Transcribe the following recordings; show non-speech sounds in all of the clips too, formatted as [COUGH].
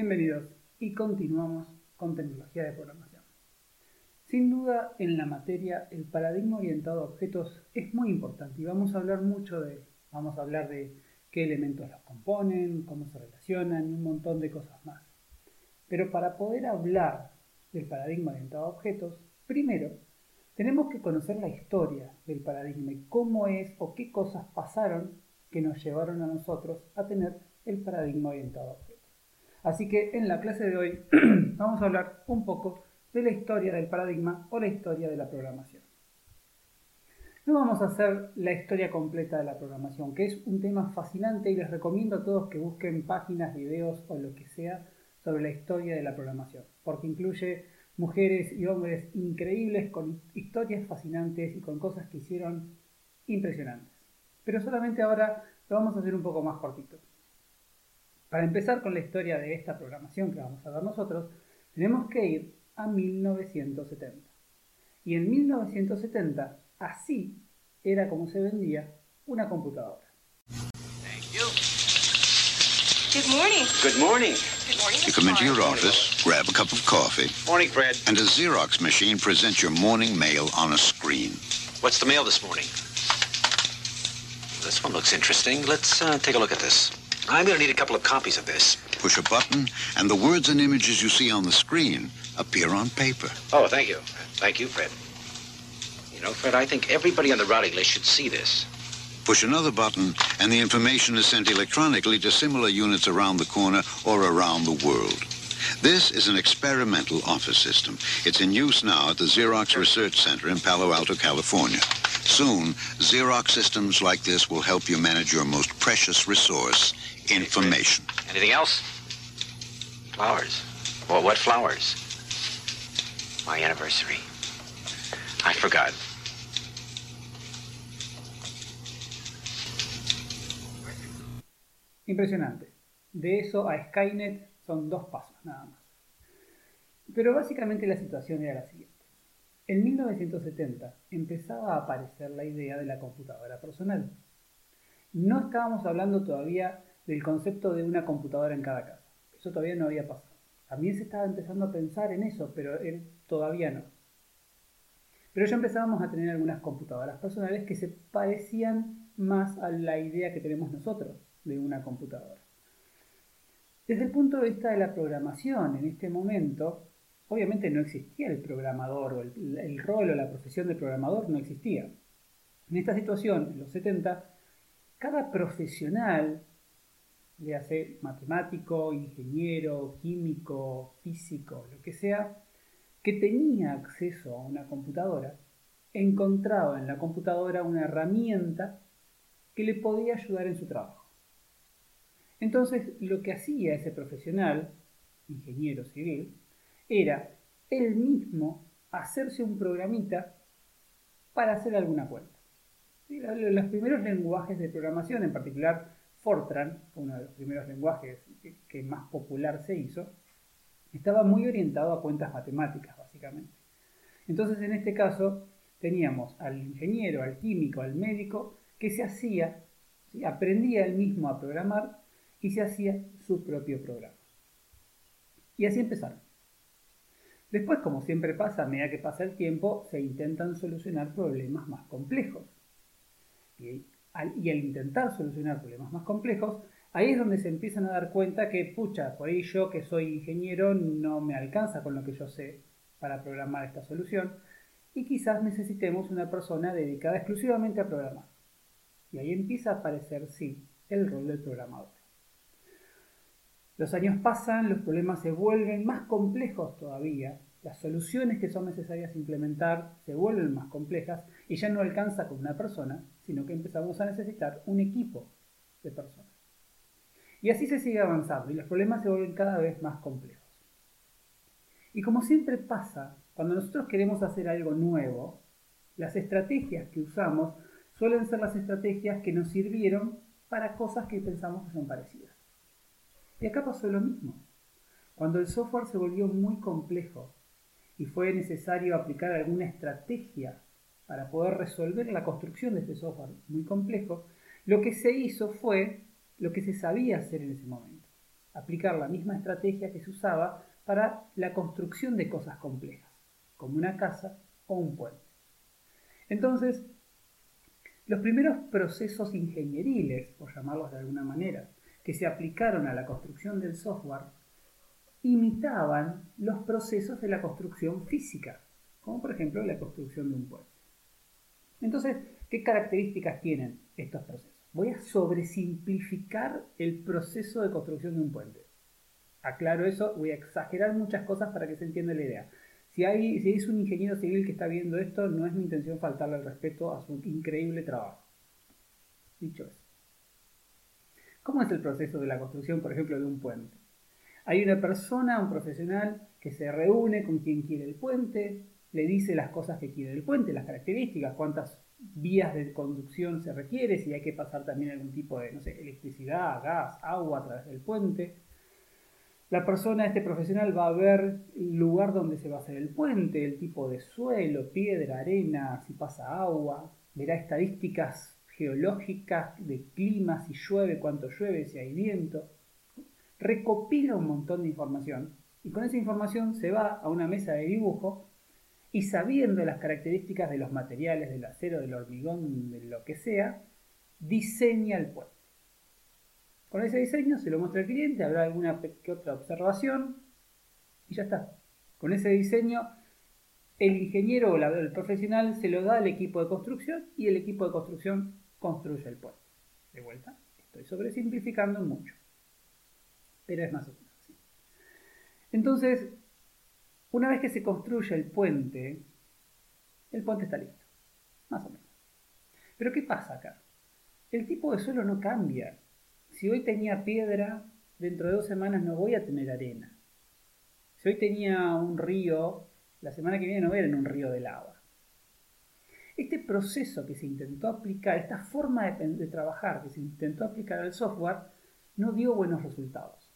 Bienvenidos y continuamos con tecnología de programación. Sin duda, en la materia, el paradigma orientado a objetos es muy importante y vamos a hablar mucho de. Vamos a hablar de qué elementos los componen, cómo se relacionan y un montón de cosas más. Pero para poder hablar del paradigma orientado a objetos, primero tenemos que conocer la historia del paradigma y cómo es o qué cosas pasaron que nos llevaron a nosotros a tener el paradigma orientado a objetos. Así que en la clase de hoy [CLEARS THROAT] vamos a hablar un poco de la historia del paradigma o la historia de la programación. No vamos a hacer la historia completa de la programación, que es un tema fascinante y les recomiendo a todos que busquen páginas, videos o lo que sea sobre la historia de la programación, porque incluye mujeres y hombres increíbles con historias fascinantes y con cosas que hicieron impresionantes. Pero solamente ahora lo vamos a hacer un poco más cortito. Para empezar con la historia de esta programación que vamos a ver nosotros, tenemos que ir a 1970. Y en 1970, así era como se vendía una computadora. Thank you. Good morning. Good morning. Good morning. You come into your office, grab a cup of coffee, Morning, Fred. and a Xerox machine presents your morning mail on a screen. What's the mail this morning? This one looks interesting. Let's uh, take a look at this. I'm going to need a couple of copies of this. Push a button, and the words and images you see on the screen appear on paper. Oh, thank you. Thank you, Fred. You know, Fred, I think everybody on the routing list should see this. Push another button, and the information is sent electronically to similar units around the corner or around the world. This is an experimental office system. It's in use now at the Xerox Research Center in Palo Alto, California. Soon, Xerox systems like this will help you manage your most precious resource, information. Anything else? Flowers. Well, what flowers? My anniversary. I forgot. Impresionante. De eso a Skynet son dos pasos nada más. Pero básicamente la situación era la siguiente. En 1970 empezaba a aparecer la idea de la computadora personal. No estábamos hablando todavía del concepto de una computadora en cada casa. Eso todavía no había pasado. También se estaba empezando a pensar en eso, pero todavía no. Pero ya empezábamos a tener algunas computadoras personales que se parecían más a la idea que tenemos nosotros de una computadora. Desde el punto de vista de la programación, en este momento, obviamente no existía el programador o el, rol o la profesión de programador no existía. En esta situación, en los 70, cada profesional, le hace matemático, ingeniero, químico, físico, lo que sea, que tenía acceso a una computadora, encontraba en la computadora una herramienta que le podía ayudar en su trabajo. Entonces, lo que hacía ese profesional, ingeniero civil, era él mismo hacerse un programita para hacer alguna cuenta. Los primeros lenguajes de programación, en particular Fortran, uno de los primeros lenguajes que más popular se hizo, estaba muy orientado a cuentas matemáticas, básicamente. Entonces, en este caso, teníamos al ingeniero, al químico, al médico, que se hacía, aprendía él mismo a programar y se hacía su propio programa. Y así empezaron. Después, como siempre pasa, a medida que pasa el tiempo, se intentan solucionar problemas más complejos. Y al, intentar solucionar problemas más complejos, ahí es donde se empiezan a dar cuenta que, pucha, por ahí yo que soy ingeniero no me alcanza con lo que yo sé para programar esta solución y quizás necesitemos una persona dedicada exclusivamente a programar. Y ahí empieza a aparecer, sí, el rol del programador. Los años pasan, los problemas se vuelven más complejos todavía, las soluciones que son necesarias implementar se vuelven más complejas y ya no alcanza con una persona, sino que empezamos a necesitar un equipo de personas. Y así se sigue avanzando y los problemas se vuelven cada vez más complejos. Y como siempre pasa, cuando nosotros queremos hacer algo nuevo, las estrategias que usamos suelen ser las estrategias que nos sirvieron para cosas que pensamos que son parecidas. Y acá pasó lo mismo. Cuando el software se volvió muy complejo y fue necesario aplicar alguna estrategia para poder resolver la construcción de este software muy complejo, lo que se hizo fue lo que se sabía hacer en ese momento. aplicar la misma estrategia que se usaba para la construcción de cosas complejas, como una casa o un puente. Entonces, los primeros procesos ingenieriles, por llamarlos de alguna manera, que se aplicaron a la construcción del software, imitaban los procesos de la construcción física, como por ejemplo la construcción de un puente. Entonces, ¿qué características tienen estos procesos? Voy a sobresimplificar el proceso de construcción de un puente. Aclaro eso, voy a exagerar muchas cosas para que se entienda la idea. Si, hay, si es un ingeniero civil que está viendo esto, no es mi intención faltarle el respeto a su increíble trabajo. Dicho eso. ¿Cómo es el proceso de la construcción, por ejemplo, de un puente? Hay una persona, un profesional, que se reúne con quien quiere el puente, le dice las cosas que quiere el puente, las características, cuántas vías de conducción se requiere, si hay que pasar también algún tipo de, electricidad, gas, agua a través del puente. La persona, este profesional, va a ver el lugar donde se va a hacer el puente, el tipo de suelo, piedra, arena, si pasa agua, verá estadísticas geológicas de clima, si llueve, cuánto llueve, si hay viento. Recopila un montón de información y con esa información se va a una mesa de dibujo y sabiendo las características de los materiales, del acero, del hormigón, de lo que sea, diseña el puente. Con ese diseño se lo muestra al cliente, habrá alguna que otra observación y ya está. Con ese diseño, el ingeniero o el profesional se lo da al equipo de construcción y el equipo de construcción construye el puente. De vuelta, estoy sobresimplificando mucho, pero es más o menos así. Entonces, una vez que se construye el puente, el puente está listo, más o menos. Pero ¿qué pasa acá? El tipo de suelo no cambia. Si hoy tenía piedra, dentro de dos semanas no voy a tener arena. Si hoy tenía un río, la semana que viene no voy a tener un río de lava. Este proceso que se intentó aplicar, esta forma de, trabajar que se intentó aplicar al software, no dio buenos resultados.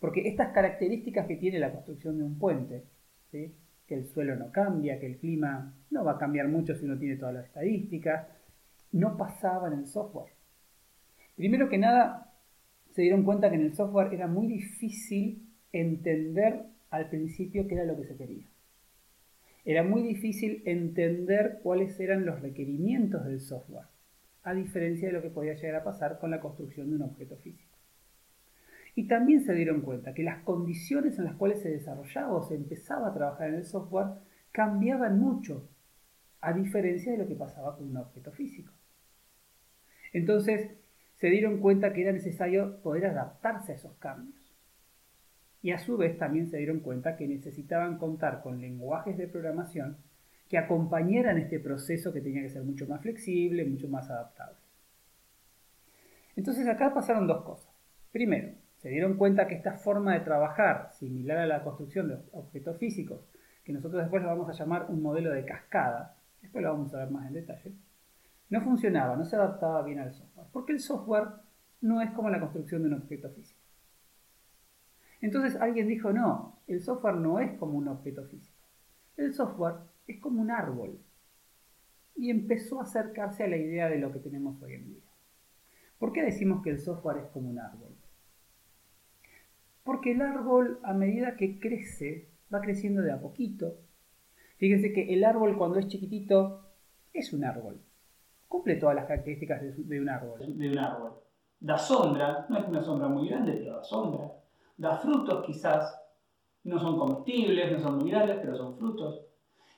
Porque estas características que tiene la construcción de un puente, que el suelo no cambia, que el clima no va a cambiar mucho si uno tiene todas las estadísticas, no pasaban en el software. Primero que nada, se dieron cuenta que en el software era muy difícil entender al principio qué era lo que se quería. Era muy difícil entender cuáles eran los requerimientos del software, a diferencia de lo que podía llegar a pasar con la construcción de un objeto físico. Y también se dieron cuenta que las condiciones en las cuales se desarrollaba o se empezaba a trabajar en el software cambiaban mucho, a diferencia de lo que pasaba con un objeto físico. Entonces se dieron cuenta que era necesario poder adaptarse a esos cambios. Y a su vez también se dieron cuenta que necesitaban contar con lenguajes de programación que acompañaran este proceso que tenía que ser mucho más flexible, mucho más adaptable. Entonces acá pasaron dos cosas. Primero, se dieron cuenta que esta forma de trabajar, similar a la construcción de objetos físicos, que nosotros después lo vamos a llamar un modelo de cascada, después lo vamos a ver más en detalle, no funcionaba, no se adaptaba bien al software, porque el software no es como la construcción de un objeto físico. Entonces alguien dijo, no, el software no es como un objeto físico, el software es como un árbol. Y empezó a acercarse a la idea de lo que tenemos hoy en día. ¿Por qué decimos que el software es como un árbol? Porque el árbol, a medida que crece, va creciendo de a poquito. Fíjense que el árbol cuando es chiquitito es un árbol. Cumple todas las características de, un árbol. De un árbol. Da sombra, no es una sombra muy grande, pero da sombra. Da frutos quizás, no son comestibles, no son muy grandes, pero son frutos.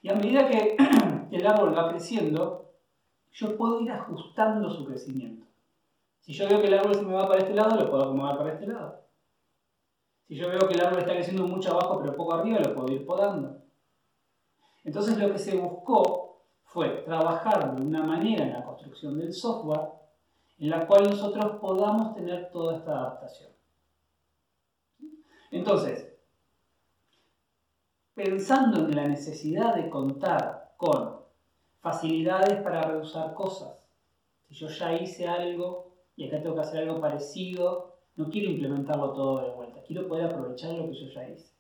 Y a medida que [CLEARS THROAT] el árbol va creciendo, yo puedo ir ajustando su crecimiento. Si yo veo que el árbol se me va para este lado, lo puedo acomodar para este lado. Si yo veo que el árbol está creciendo mucho abajo pero poco arriba, lo puedo ir podando. Entonces lo que se buscó fue trabajar de una manera en la construcción del software en la cual nosotros podamos tener toda esta adaptación. Entonces, pensando en la necesidad de contar con facilidades para reusar cosas, si yo ya hice algo y acá tengo que hacer algo parecido, no quiero implementarlo todo de vuelta, quiero poder aprovechar lo que yo ya hice.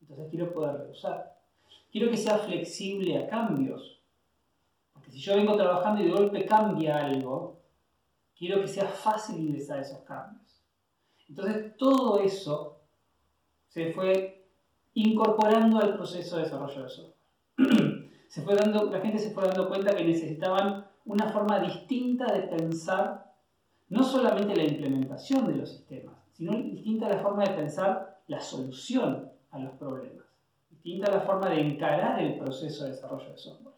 Entonces quiero poder reusar. Quiero que sea flexible a cambios. Porque si yo vengo trabajando y de golpe cambia algo, quiero que sea fácil ingresar esos cambios. Entonces todo eso se fue incorporando al proceso de desarrollo de software. [CLEARS THROAT] se fue dando, la gente se fue dando cuenta que necesitaban una forma distinta de pensar no solamente la implementación de los sistemas, sino distinta la forma de pensar la solución a los problemas, distinta la forma de encarar el proceso de desarrollo de software.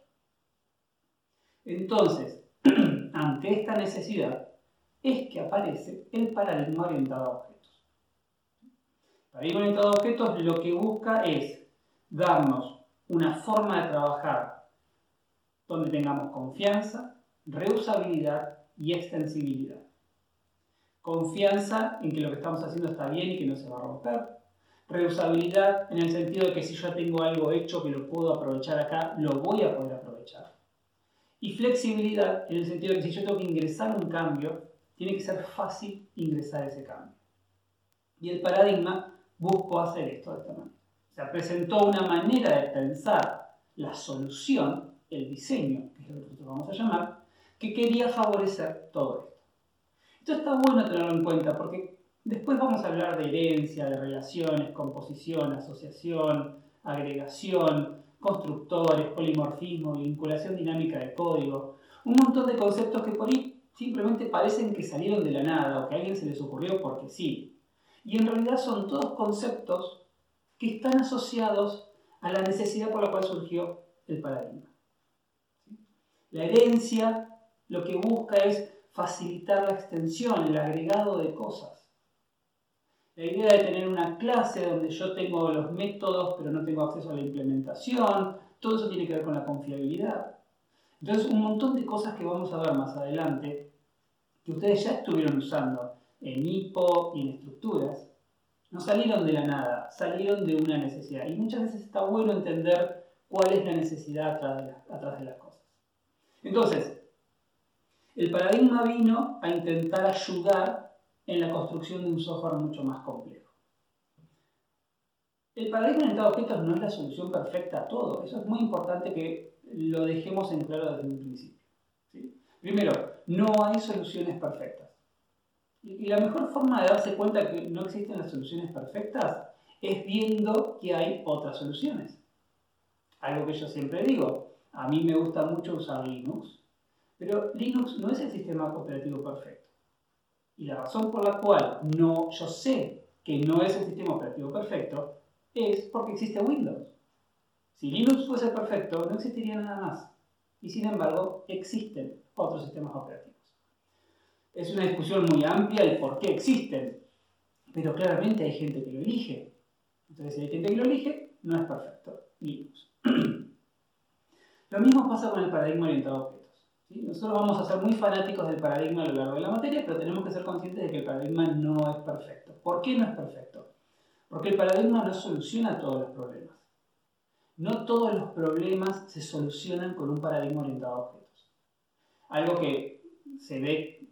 Entonces, [CLEARS THROAT] ante esta necesidad, es que aparece el paradigma orientado a objetos. El paradigma orientado a objetos lo que busca es darnos una forma de trabajar donde tengamos confianza, reusabilidad y extensibilidad. Confianza en que lo que estamos haciendo está bien y que no se va a romper. Reusabilidad en el sentido de que si yo tengo algo hecho que lo puedo aprovechar acá, lo voy a poder aprovechar. Y flexibilidad en el sentido de que si yo tengo que ingresar un cambio, tiene que ser fácil ingresar ese cambio. Y el paradigma buscó hacer esto de esta manera. O sea, presentó una manera de pensar la solución, el diseño, que es lo que nosotros vamos a llamar, que quería favorecer todo esto. Esto está bueno tenerlo en cuenta porque después vamos a hablar de herencia, de relaciones, composición, asociación, agregación, constructores, polimorfismo, vinculación dinámica de código, un montón de conceptos que por ahí simplemente parecen que salieron de la nada o que a alguien se les ocurrió porque sí. Y en realidad son todos conceptos que están asociados a la necesidad por la cual surgió el paradigma. La herencia lo que busca es facilitar la extensión, el agregado de cosas. La idea de tener una clase donde yo tengo los métodos pero no tengo acceso a la implementación, todo eso tiene que ver con la confiabilidad. Entonces, un montón de cosas que vamos a ver más adelante, que ustedes ya estuvieron usando en HIPO y en estructuras, no salieron de la nada, salieron de una necesidad. Y muchas veces está bueno entender cuál es la necesidad atrás de, las cosas. Entonces, el paradigma vino a intentar ayudar en la construcción de un software mucho más complejo. El paradigma orientado a objetos no es la solución perfecta a todo. Eso es muy importante que lo dejemos en claro desde un principio. Primero, no hay soluciones perfectas. Y la mejor forma de darse cuenta que no existen las soluciones perfectas es viendo que hay otras soluciones. Algo que yo siempre digo, a mí me gusta mucho usar Linux, pero Linux no es el sistema operativo perfecto. Y la razón por la cual no, yo sé que no es el sistema operativo perfecto es porque existe Windows. Si Linux fuese perfecto, no existiría nada más. Y sin embargo, existen otros sistemas operativos. Es una discusión muy amplia el por qué existen, pero claramente hay gente que lo elige. Entonces, si hay gente que lo elige, no es perfecto [CLEARS THROAT] lo mismo pasa con el paradigma orientado a objetos. Nosotros vamos a ser muy fanáticos del paradigma a lo largo de la materia, pero tenemos que ser conscientes de que el paradigma no es perfecto. ¿Por qué no es perfecto? Porque el paradigma no soluciona todos los problemas. No todos los problemas se solucionan con un paradigma orientado a objetos. Algo que se ve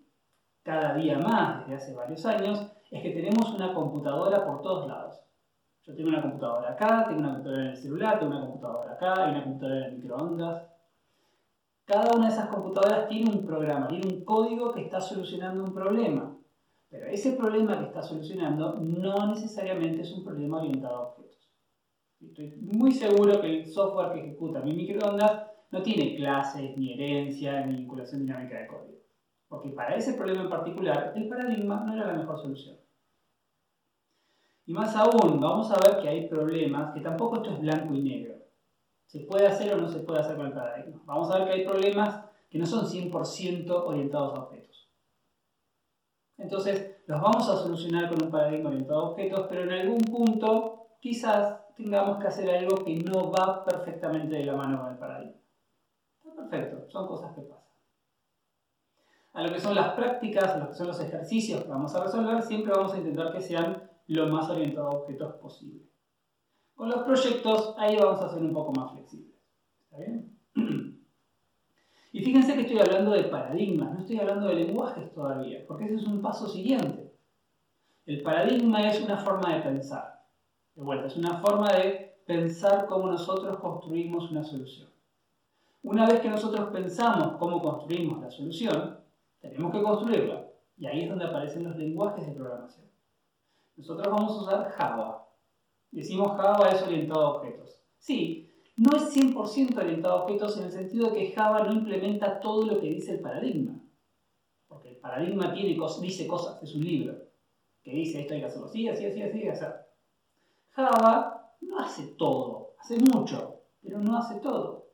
cada día más desde hace varios años es que tenemos una computadora por todos lados. Yo tengo una computadora acá, tengo una computadora en el celular, tengo una computadora acá, hay una computadora en el microondas. Cada una de esas computadoras tiene un programa, tiene un código que está solucionando un problema. Pero ese problema que está solucionando no necesariamente es un problema orientado a objetos. Estoy muy seguro que el software que ejecuta mi microondas no tiene clases, ni herencia, ni vinculación dinámica de código. Porque para ese problema en particular, el paradigma no era la mejor solución. Y más aún, vamos a ver que hay problemas, que tampoco esto es blanco y negro. ¿Se puede hacer o no se puede hacer con el paradigma? Vamos a ver que hay problemas que no son 100% orientados a objetos. Entonces, los vamos a solucionar con un paradigma orientado a objetos, pero en algún punto quizás tengamos que hacer algo que no va perfectamente de la mano con el paradigma. Está perfecto, son cosas que pasan. A lo que son las prácticas, a lo que son los ejercicios que vamos a resolver, siempre vamos a intentar que sean lo más orientado a objetos posible. Con los proyectos, ahí vamos a ser un poco más flexibles. ¿Está bien? [CLEARS THROAT] Y fíjense que estoy hablando de paradigmas, no estoy hablando de lenguajes todavía, porque ese es un paso siguiente. El paradigma es una forma de pensar. De vuelta, es una forma de pensar cómo nosotros construimos una solución. Una vez que nosotros pensamos cómo construimos la solución, tenemos que construirla. Y ahí es donde aparecen los lenguajes de programación. Nosotros vamos a usar Java. Decimos Java es orientado a objetos. Sí, no es 100% orientado a objetos en el sentido de que Java no implementa todo lo que dice el paradigma. Porque el paradigma tiene dice cosas, es un libro, que dice esto hay que hacerlo así, así, así, así, hacer. Java no hace todo, hace mucho, pero no hace todo.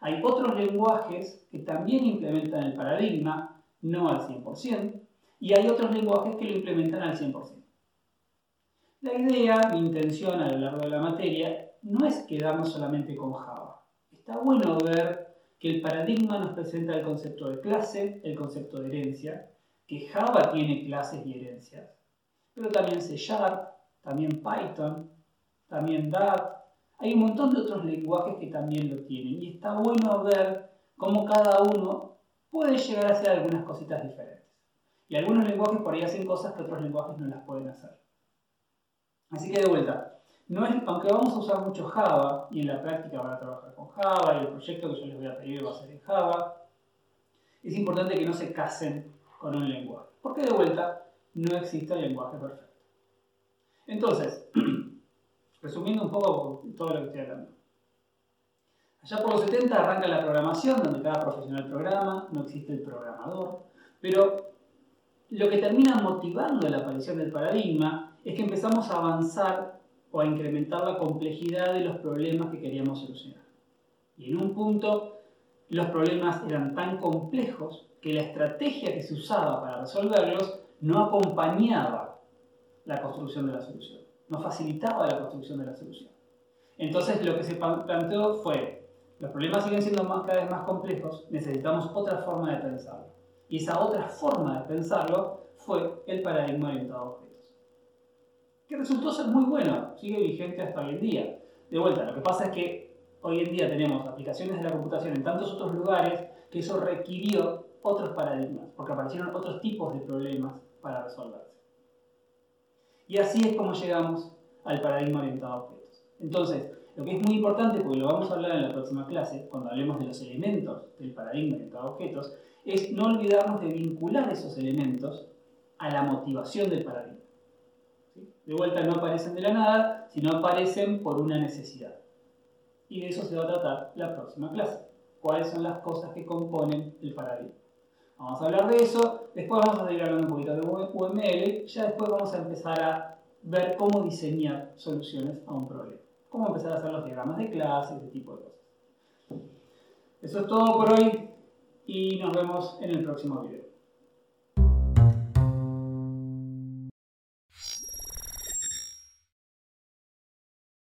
Hay otros lenguajes que también implementan el paradigma, no al 100%, y hay otros lenguajes que lo implementan al 100%. La idea, mi intención a lo largo de la materia, no es quedarnos solamente con Java. Está bueno ver que el paradigma nos presenta el concepto de clase, el concepto de herencia, que Java tiene clases y herencias, pero también C Sharp, también Python, también Dart. Hay un montón de otros lenguajes que también lo tienen y está bueno ver cómo cada uno puede llegar a hacer algunas cositas diferentes. Y algunos lenguajes por ahí hacen cosas que otros lenguajes no las pueden hacer. Así que de vuelta, no es, aunque vamos a usar mucho Java y en la práctica van a trabajar con Java y el proyecto que yo les voy a pedir va a ser en Java, es importante que no se casen con un lenguaje. Porque de vuelta, no existe el lenguaje perfecto. Entonces, [CLEARS THROAT] resumiendo un poco todo lo que estoy hablando. Allá por los 70 arranca la programación, donde cada profesional programa, no existe el programador, pero lo que termina motivando la aparición del paradigma es que empezamos a avanzar o a incrementar la complejidad de los problemas que queríamos solucionar. Y en un punto, los problemas eran tan complejos que la estrategia que se usaba para resolverlos no acompañaba la construcción de la solución, no facilitaba la construcción de la solución. Entonces lo que se planteó fue, los problemas siguen siendo cada vez más complejos, necesitamos otra forma de pensarlo. Y esa otra forma de pensarlo fue el paradigma orientado a objetos. Que resultó ser muy bueno, sigue vigente hasta hoy en día. De vuelta, lo que pasa es que hoy en día tenemos aplicaciones de la computación en tantos otros lugares que eso requirió otros paradigmas, porque aparecieron otros tipos de problemas para resolverse. Y así es como llegamos al paradigma orientado a objetos. Entonces, lo que es muy importante, porque lo vamos a hablar en la próxima clase, cuando hablemos de los elementos del paradigma orientado a objetos, es no olvidarnos de vincular esos elementos a la motivación del paradigma. De vuelta no aparecen de la nada, sino aparecen por una necesidad. Y de eso se va a tratar la próxima clase. ¿Cuáles son las cosas que componen el paradigma? Vamos a hablar de eso, después vamos a seguir hablando un poquito de UML, ya después vamos a empezar a ver cómo diseñar soluciones a un problema. Cómo empezar a hacer los diagramas de clase, ese tipo de cosas. Eso es todo por hoy y nos vemos en el próximo video.